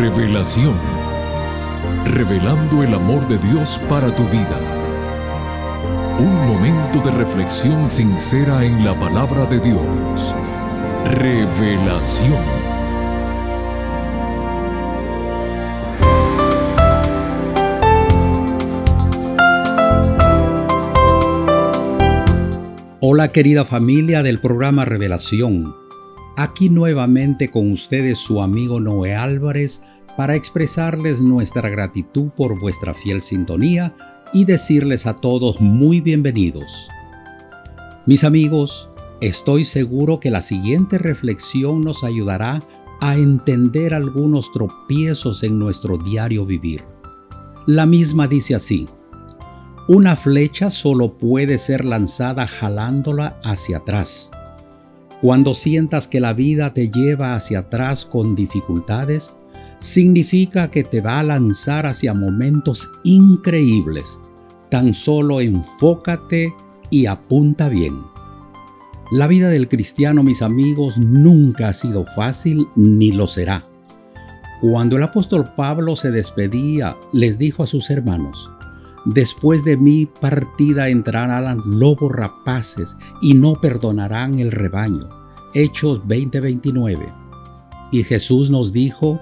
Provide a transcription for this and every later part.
Revelación. Revelando el amor de Dios para tu vida. Un momento de reflexión sincera en la palabra de Dios. Revelación. Hola querida familia del programa Revelación. Aquí nuevamente con ustedes su amigo Noé Álvarez para expresarles nuestra gratitud por vuestra fiel sintonía y decirles a todos muy bienvenidos. Mis amigos, estoy seguro que la siguiente reflexión nos ayudará a entender algunos tropiezos en nuestro diario vivir. La misma dice así. Una flecha solo puede ser lanzada jalándola hacia atrás. Cuando sientas que la vida te lleva hacia atrás con dificultades, significa que te va a lanzar hacia momentos increíbles. Tan solo enfócate y apunta bien. La vida del cristiano, mis amigos, nunca ha sido fácil ni lo será. Cuando el apóstol Pablo se despedía, les dijo a sus hermanos, Después de mi partida entrarán lobos rapaces y no perdonarán el rebaño. Hechos 20:29. Y Jesús nos dijo,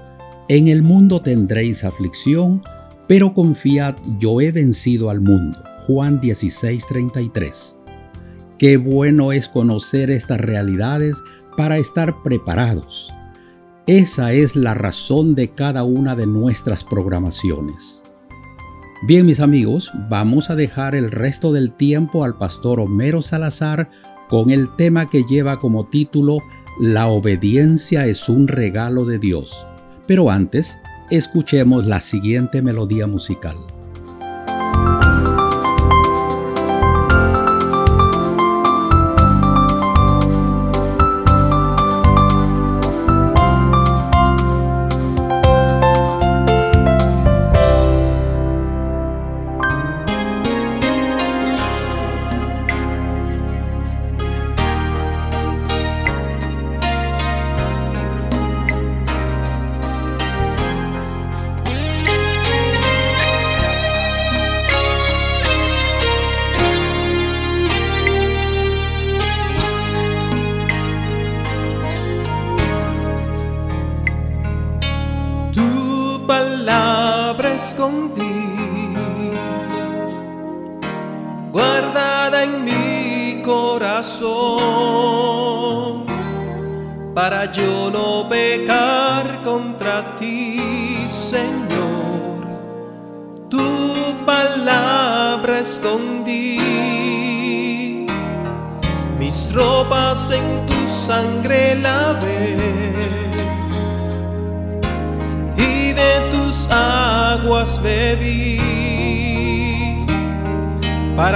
En el mundo tendréis aflicción, pero confiad, yo he vencido al mundo. Juan 16:33. Qué bueno es conocer estas realidades para estar preparados. Esa es la razón de cada una de nuestras programaciones. Bien, mis amigos, vamos a dejar el resto del tiempo al pastor Homero Salazar con el tema que lleva como título La obediencia es un regalo de Dios. Pero antes, escuchemos la siguiente melodía musical.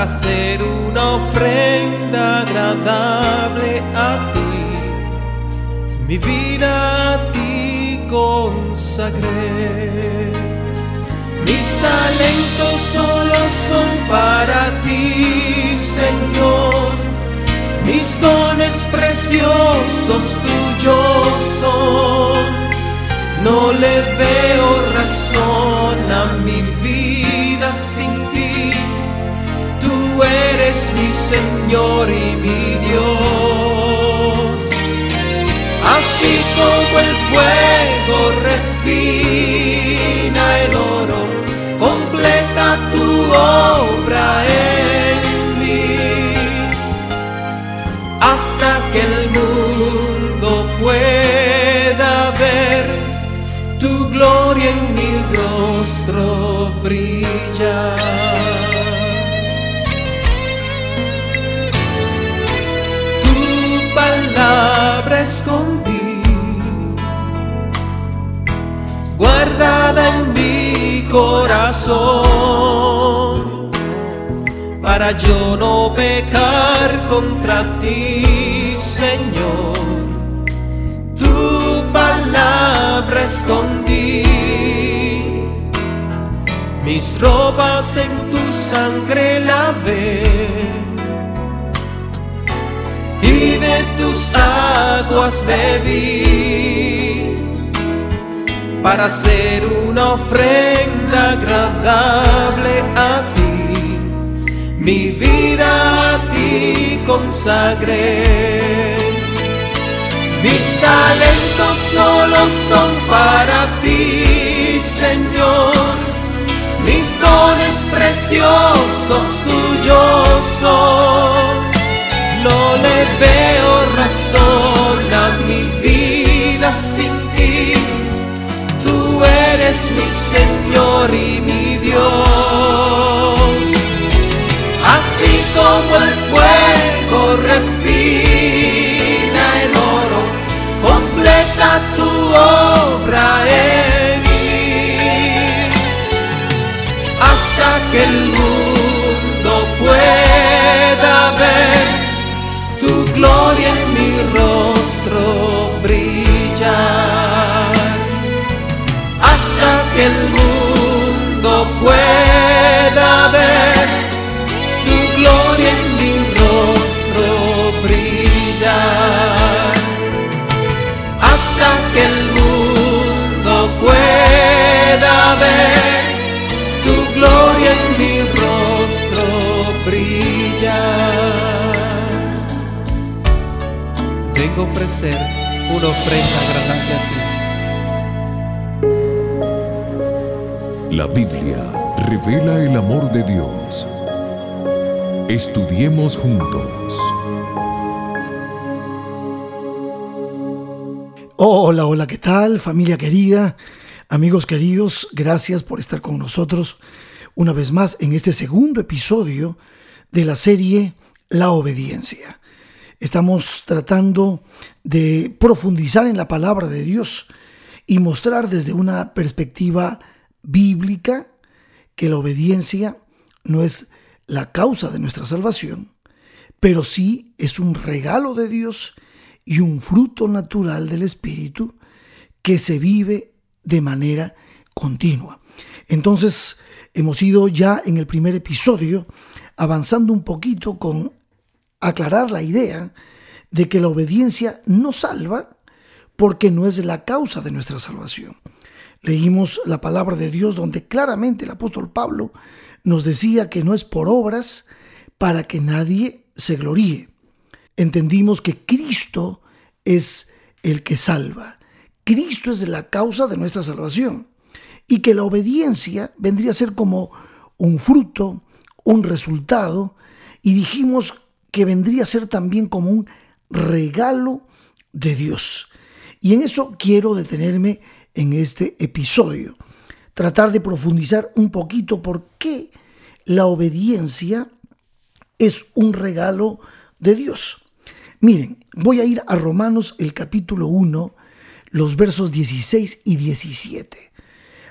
Para ser una ofrenda agradable a ti. Mi vida a ti consagré. Mis talentos solo son para ti, Señor. Mis dones preciosos tuyos son no le veo razón a mi vida sin ti. Eres mi Señor y mi Dios. Así como el fuego refina el oro, completa tu obra en mí. Hasta que el mundo pueda ver tu gloria en mi rostro brilla. Escondí, guardada en mi corazón, para yo no pecar contra ti, Señor. Tu palabra escondí, mis ropas en tu sangre lavé tus aguas bebí para ser una ofrenda agradable a ti. Mi vida a ti consagré. Mis talentos solo son para ti, Señor. Mis dones preciosos tuyos son. No le veo razón a mi vida sin ti. Tú eres mi Señor y mi Dios. Así como el fuego refina el oro, completa tu obra en mí. Hasta que el mundo gloria en mi rostro brillar. Hasta que el ofrecer una ofrenda agradable a ti. La Biblia revela el amor de Dios. Estudiemos juntos. Hola, hola, ¿qué tal? Familia querida, amigos queridos, gracias por estar con nosotros una vez más en este segundo episodio de la serie La obediencia. Estamos tratando de profundizar en la palabra de Dios y mostrar desde una perspectiva bíblica que la obediencia no es la causa de nuestra salvación, pero sí es un regalo de Dios y un fruto natural del Espíritu que se vive de manera continua. Entonces, hemos ido ya en el primer episodio avanzando un poquito con aclarar la idea de que la obediencia no salva porque no es la causa de nuestra salvación. Leímos la palabra de Dios donde claramente el apóstol Pablo nos decía que no es por obras para que nadie se gloríe. Entendimos que Cristo es el que salva. Cristo es la causa de nuestra salvación. Y que la obediencia vendría a ser como un fruto, un resultado. Y dijimos que vendría a ser también como un regalo de Dios. Y en eso quiero detenerme en este episodio. Tratar de profundizar un poquito por qué la obediencia es un regalo de Dios. Miren, voy a ir a Romanos el capítulo 1, los versos 16 y 17.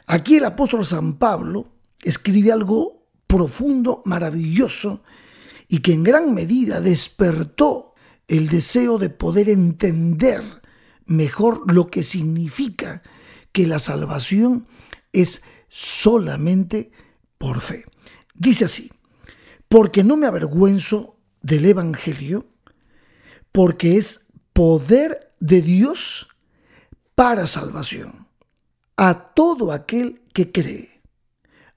Aquí el apóstol San Pablo escribe algo profundo, maravilloso, y que en gran medida despertó el deseo de poder entender mejor lo que significa que la salvación es solamente por fe. Dice así, porque no me avergüenzo del Evangelio, porque es poder de Dios para salvación a todo aquel que cree,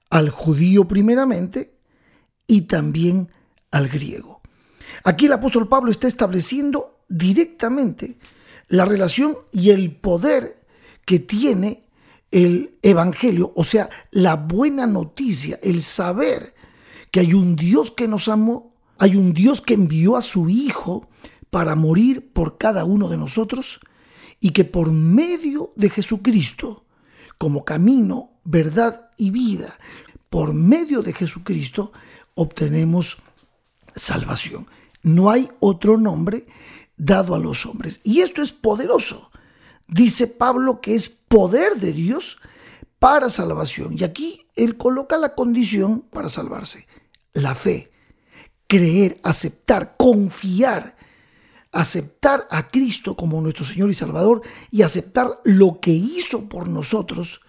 al judío primeramente y también al griego. Aquí el apóstol Pablo está estableciendo directamente la relación y el poder que tiene el Evangelio, o sea, la buena noticia, el saber que hay un Dios que nos amó, hay un Dios que envió a su Hijo para morir por cada uno de nosotros y que por medio de Jesucristo, como camino, verdad y vida, por medio de Jesucristo obtenemos salvación. No hay otro nombre dado a los hombres. Y esto es poderoso. Dice Pablo que es poder de Dios para salvación. Y aquí él coloca la condición para salvarse. La fe, creer, aceptar, confiar, aceptar a Cristo como nuestro Señor y Salvador y aceptar lo que hizo por nosotros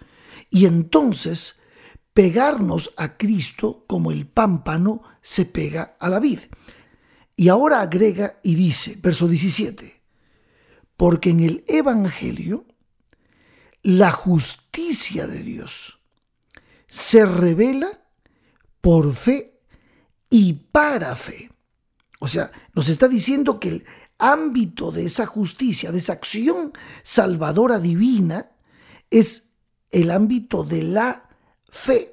y entonces pegarnos a Cristo como el pámpano se pega a la vid. Y ahora agrega y dice, verso 17, porque en el Evangelio la justicia de Dios se revela por fe y para fe. O sea, nos está diciendo que el ámbito de esa justicia, de esa acción salvadora divina, es el ámbito de la fe.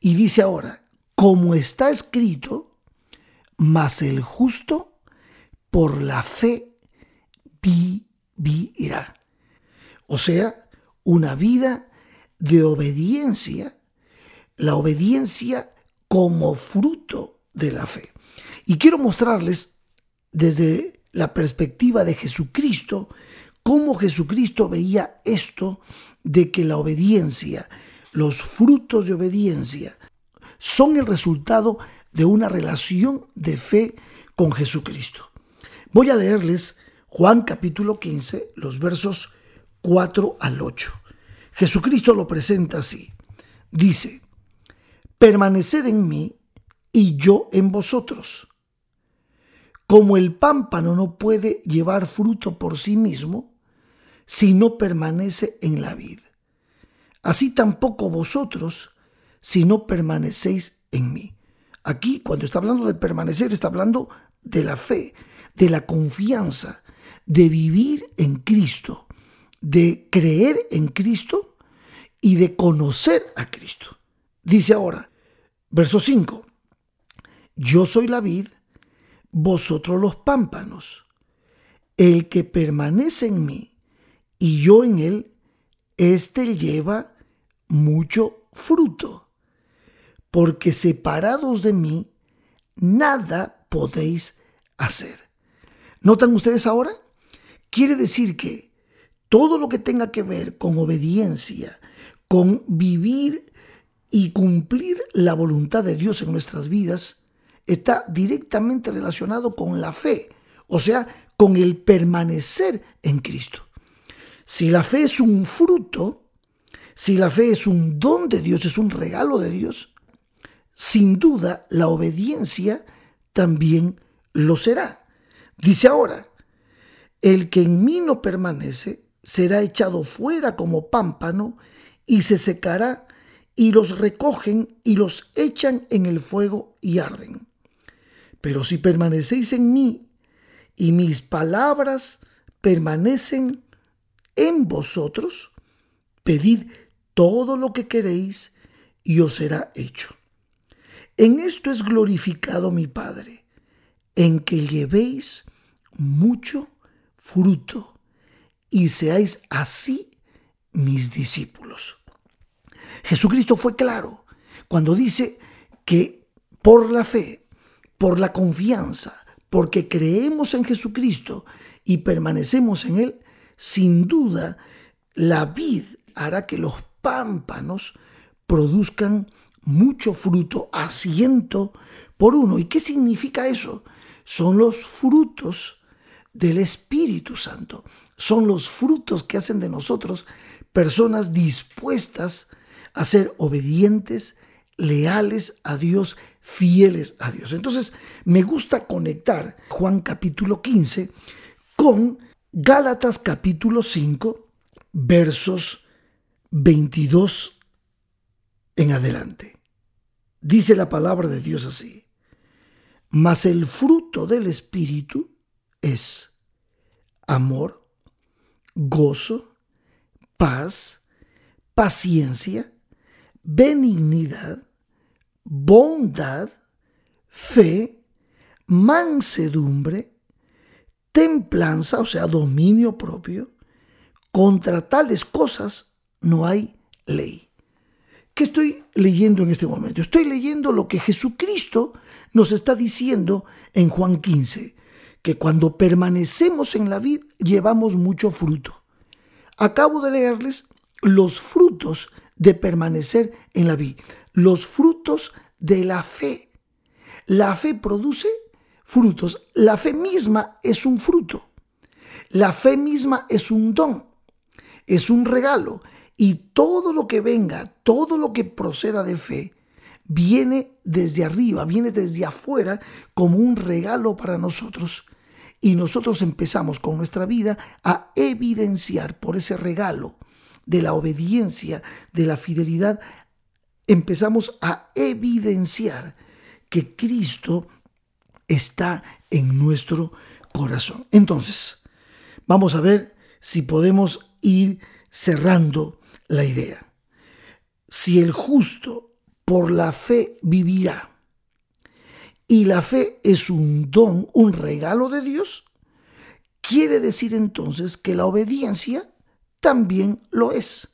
Y dice ahora, como está escrito, mas el justo por la fe vivirá. O sea, una vida de obediencia, la obediencia como fruto de la fe. Y quiero mostrarles desde la perspectiva de Jesucristo cómo Jesucristo veía esto de que la obediencia, los frutos de obediencia, son el resultado de una relación de fe con Jesucristo. Voy a leerles Juan capítulo 15, los versos 4 al 8. Jesucristo lo presenta así. Dice, permaneced en mí y yo en vosotros. Como el pámpano no puede llevar fruto por sí mismo si no permanece en la vid. Así tampoco vosotros si no permanecéis en mí. Aquí, cuando está hablando de permanecer, está hablando de la fe, de la confianza, de vivir en Cristo, de creer en Cristo y de conocer a Cristo. Dice ahora, verso 5, yo soy la vid, vosotros los pámpanos. El que permanece en mí y yo en él, éste lleva mucho fruto porque separados de mí, nada podéis hacer. ¿Notan ustedes ahora? Quiere decir que todo lo que tenga que ver con obediencia, con vivir y cumplir la voluntad de Dios en nuestras vidas, está directamente relacionado con la fe, o sea, con el permanecer en Cristo. Si la fe es un fruto, si la fe es un don de Dios, es un regalo de Dios, sin duda la obediencia también lo será. Dice ahora, el que en mí no permanece será echado fuera como pámpano y se secará y los recogen y los echan en el fuego y arden. Pero si permanecéis en mí y mis palabras permanecen en vosotros, pedid todo lo que queréis y os será hecho. En esto es glorificado mi Padre, en que llevéis mucho fruto y seáis así mis discípulos. Jesucristo fue claro cuando dice que por la fe, por la confianza, porque creemos en Jesucristo y permanecemos en Él, sin duda la vid hará que los pámpanos produzcan mucho fruto a ciento por uno. ¿Y qué significa eso? Son los frutos del Espíritu Santo. Son los frutos que hacen de nosotros personas dispuestas a ser obedientes, leales a Dios, fieles a Dios. Entonces, me gusta conectar Juan capítulo 15 con Gálatas capítulo 5, versos 22 en adelante. Dice la palabra de Dios así. Mas el fruto del Espíritu es amor, gozo, paz, paciencia, benignidad, bondad, fe, mansedumbre, templanza, o sea, dominio propio. Contra tales cosas no hay ley. ¿Qué estoy leyendo en este momento? Estoy leyendo lo que Jesucristo nos está diciendo en Juan 15, que cuando permanecemos en la vid llevamos mucho fruto. Acabo de leerles los frutos de permanecer en la vid, los frutos de la fe. La fe produce frutos. La fe misma es un fruto. La fe misma es un don, es un regalo. Y todo lo que venga, todo lo que proceda de fe, viene desde arriba, viene desde afuera como un regalo para nosotros. Y nosotros empezamos con nuestra vida a evidenciar por ese regalo de la obediencia, de la fidelidad, empezamos a evidenciar que Cristo está en nuestro corazón. Entonces, vamos a ver si podemos ir cerrando la idea. Si el justo por la fe vivirá, y la fe es un don, un regalo de Dios, quiere decir entonces que la obediencia también lo es.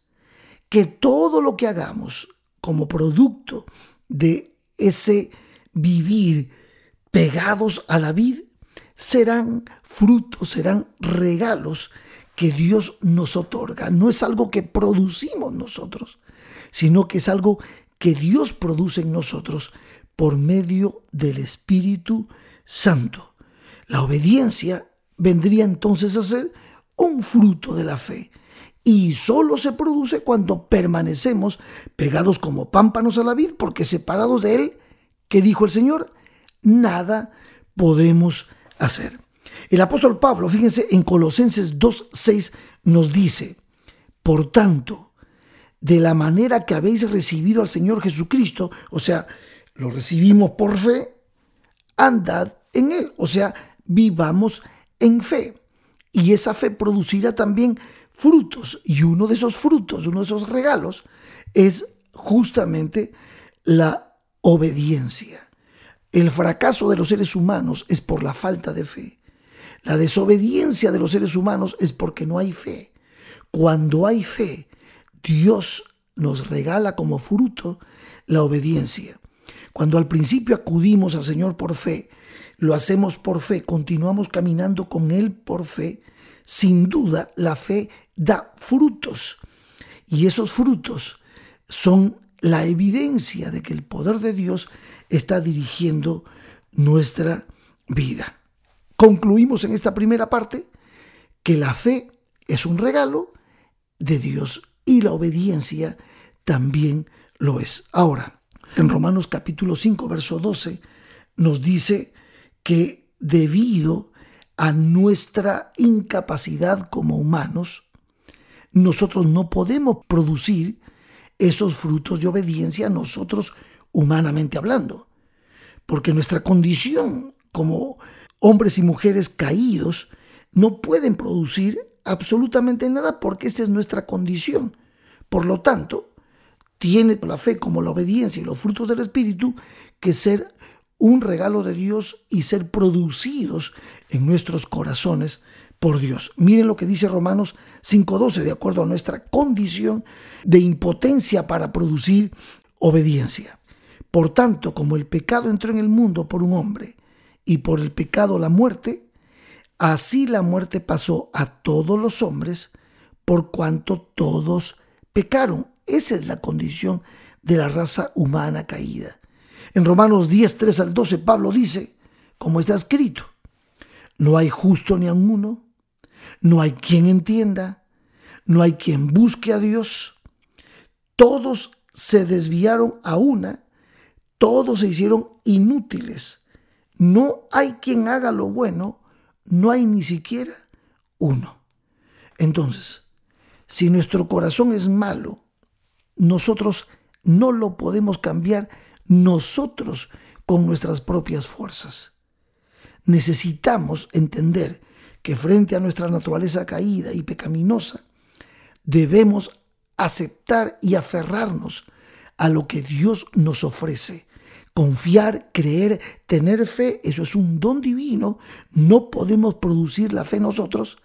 Que todo lo que hagamos como producto de ese vivir pegados a la vida serán frutos, serán regalos que Dios nos otorga. No es algo que producimos nosotros, sino que es algo que Dios produce en nosotros por medio del Espíritu Santo. La obediencia vendría entonces a ser un fruto de la fe y solo se produce cuando permanecemos pegados como pámpanos a la vid, porque separados de Él, que dijo el Señor, nada podemos hacer. El apóstol Pablo, fíjense, en Colosenses 2.6 nos dice, por tanto, de la manera que habéis recibido al Señor Jesucristo, o sea, lo recibimos por fe, andad en Él, o sea, vivamos en fe. Y esa fe producirá también frutos. Y uno de esos frutos, uno de esos regalos, es justamente la obediencia. El fracaso de los seres humanos es por la falta de fe. La desobediencia de los seres humanos es porque no hay fe. Cuando hay fe, Dios nos regala como fruto la obediencia. Cuando al principio acudimos al Señor por fe, lo hacemos por fe, continuamos caminando con Él por fe, sin duda la fe da frutos. Y esos frutos son la evidencia de que el poder de Dios está dirigiendo nuestra vida. Concluimos en esta primera parte que la fe es un regalo de Dios y la obediencia también lo es. Ahora, en Romanos capítulo 5, verso 12, nos dice que debido a nuestra incapacidad como humanos, nosotros no podemos producir esos frutos de obediencia nosotros humanamente hablando, porque nuestra condición como hombres y mujeres caídos no pueden producir absolutamente nada porque esta es nuestra condición. Por lo tanto, tiene la fe como la obediencia y los frutos del Espíritu que ser un regalo de Dios y ser producidos en nuestros corazones por Dios. Miren lo que dice Romanos 5.12, de acuerdo a nuestra condición de impotencia para producir obediencia. Por tanto, como el pecado entró en el mundo por un hombre y por el pecado la muerte, así la muerte pasó a todos los hombres por cuanto todos pecaron. Esa es la condición de la raza humana caída. En Romanos 10, 3 al 12, Pablo dice, como está escrito, no hay justo ni a uno, no hay quien entienda, no hay quien busque a Dios. Todos se desviaron a una, todos se hicieron inútiles. No hay quien haga lo bueno, no hay ni siquiera uno. Entonces, si nuestro corazón es malo, nosotros no lo podemos cambiar nosotros con nuestras propias fuerzas. Necesitamos entender que frente a nuestra naturaleza caída y pecaminosa, debemos aceptar y aferrarnos a lo que Dios nos ofrece. Confiar, creer, tener fe, eso es un don divino. No podemos producir la fe nosotros.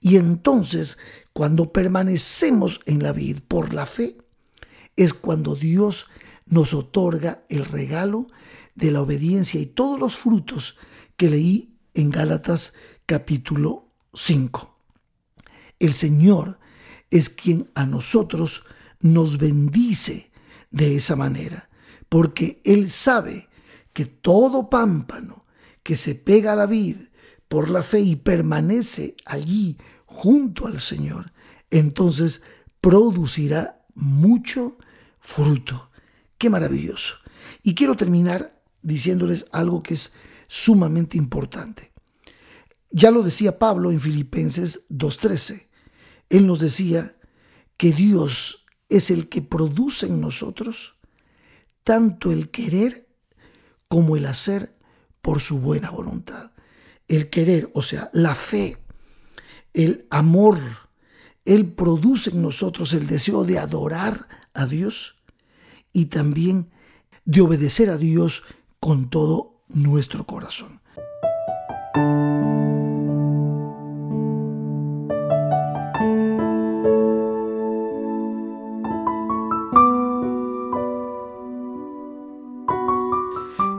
Y entonces, cuando permanecemos en la vida por la fe, es cuando Dios nos otorga el regalo de la obediencia y todos los frutos que leí en Gálatas capítulo 5. El Señor es quien a nosotros nos bendice de esa manera, porque Él sabe que todo pámpano que se pega a la vid por la fe y permanece allí junto al Señor, entonces producirá mucho fruto. Qué maravilloso. Y quiero terminar diciéndoles algo que es sumamente importante. Ya lo decía Pablo en Filipenses 2.13. Él nos decía que Dios es el que produce en nosotros tanto el querer como el hacer por su buena voluntad. El querer, o sea, la fe, el amor, Él produce en nosotros el deseo de adorar a Dios y también de obedecer a Dios con todo nuestro corazón.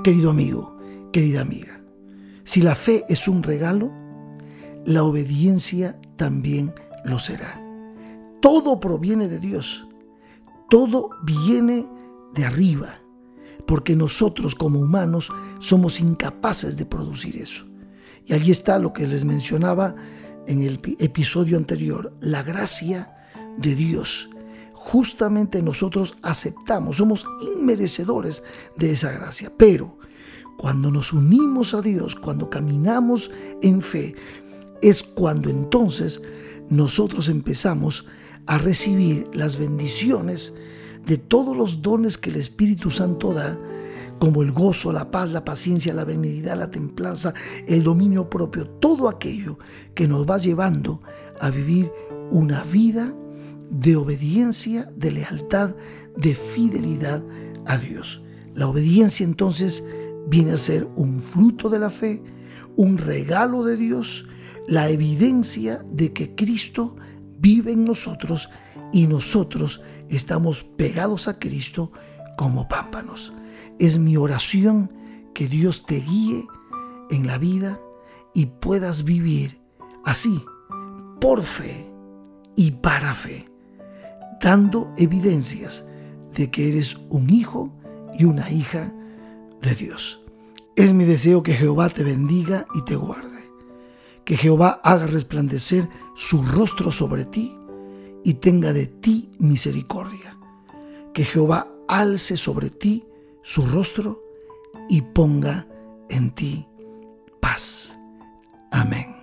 Querido amigo, querida amiga, si la fe es un regalo, la obediencia también lo será. Todo proviene de Dios, todo viene de arriba, porque nosotros como humanos somos incapaces de producir eso. Y allí está lo que les mencionaba en el episodio anterior, la gracia de Dios. Justamente nosotros aceptamos, somos inmerecedores de esa gracia, pero cuando nos unimos a Dios, cuando caminamos en fe, es cuando entonces nosotros empezamos a recibir las bendiciones de todos los dones que el Espíritu Santo da, como el gozo, la paz, la paciencia, la benignidad, la templanza, el dominio propio, todo aquello que nos va llevando a vivir una vida de obediencia, de lealtad, de fidelidad a Dios. La obediencia entonces viene a ser un fruto de la fe, un regalo de Dios, la evidencia de que Cristo vive en nosotros y nosotros estamos pegados a Cristo como pámpanos. Es mi oración que Dios te guíe en la vida y puedas vivir así, por fe y para fe, dando evidencias de que eres un hijo y una hija de Dios. Es mi deseo que Jehová te bendiga y te guarde, que Jehová haga resplandecer su rostro sobre ti y tenga de ti misericordia, que Jehová alce sobre ti su rostro y ponga en ti paz. Amén.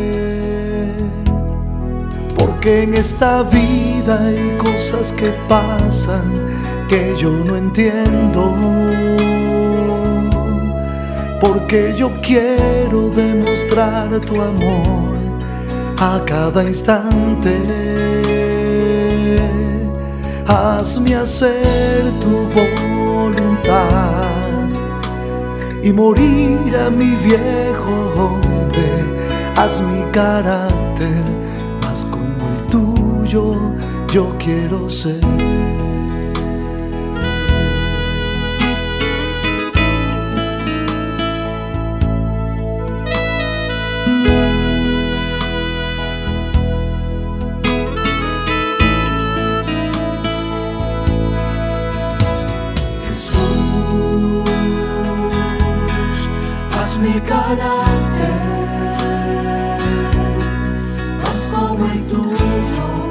que en esta vida hay cosas que pasan que yo no entiendo. Porque yo quiero demostrar tu amor a cada instante. Hazme hacer tu voluntad y morir a mi viejo hombre. Haz mi carácter tuyo yo quiero ser. Jesús, haz mi carácter más como el tuyo.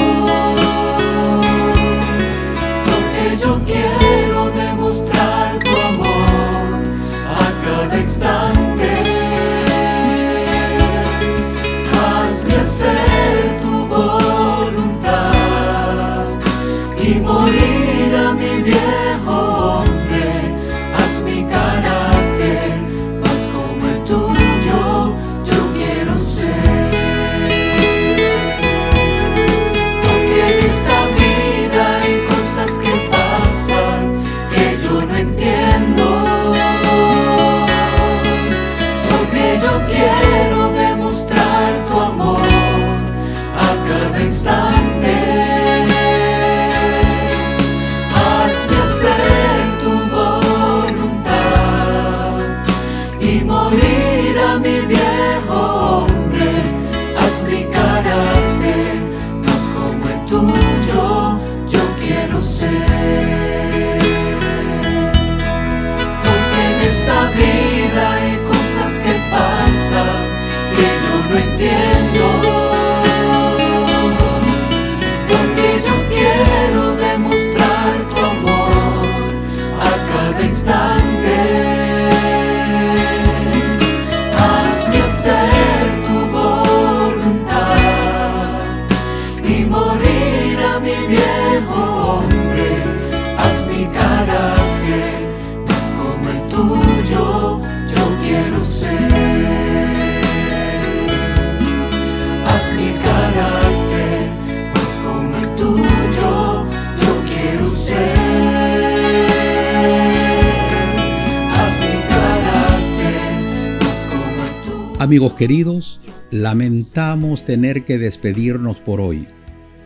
Amigos queridos, lamentamos tener que despedirnos por hoy,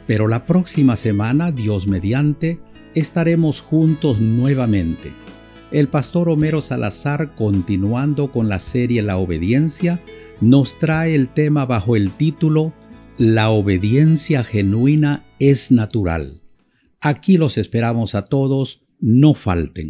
pero la próxima semana, Dios mediante, estaremos juntos nuevamente. El pastor Homero Salazar, continuando con la serie La obediencia, nos trae el tema bajo el título La obediencia genuina es natural. Aquí los esperamos a todos, no falten.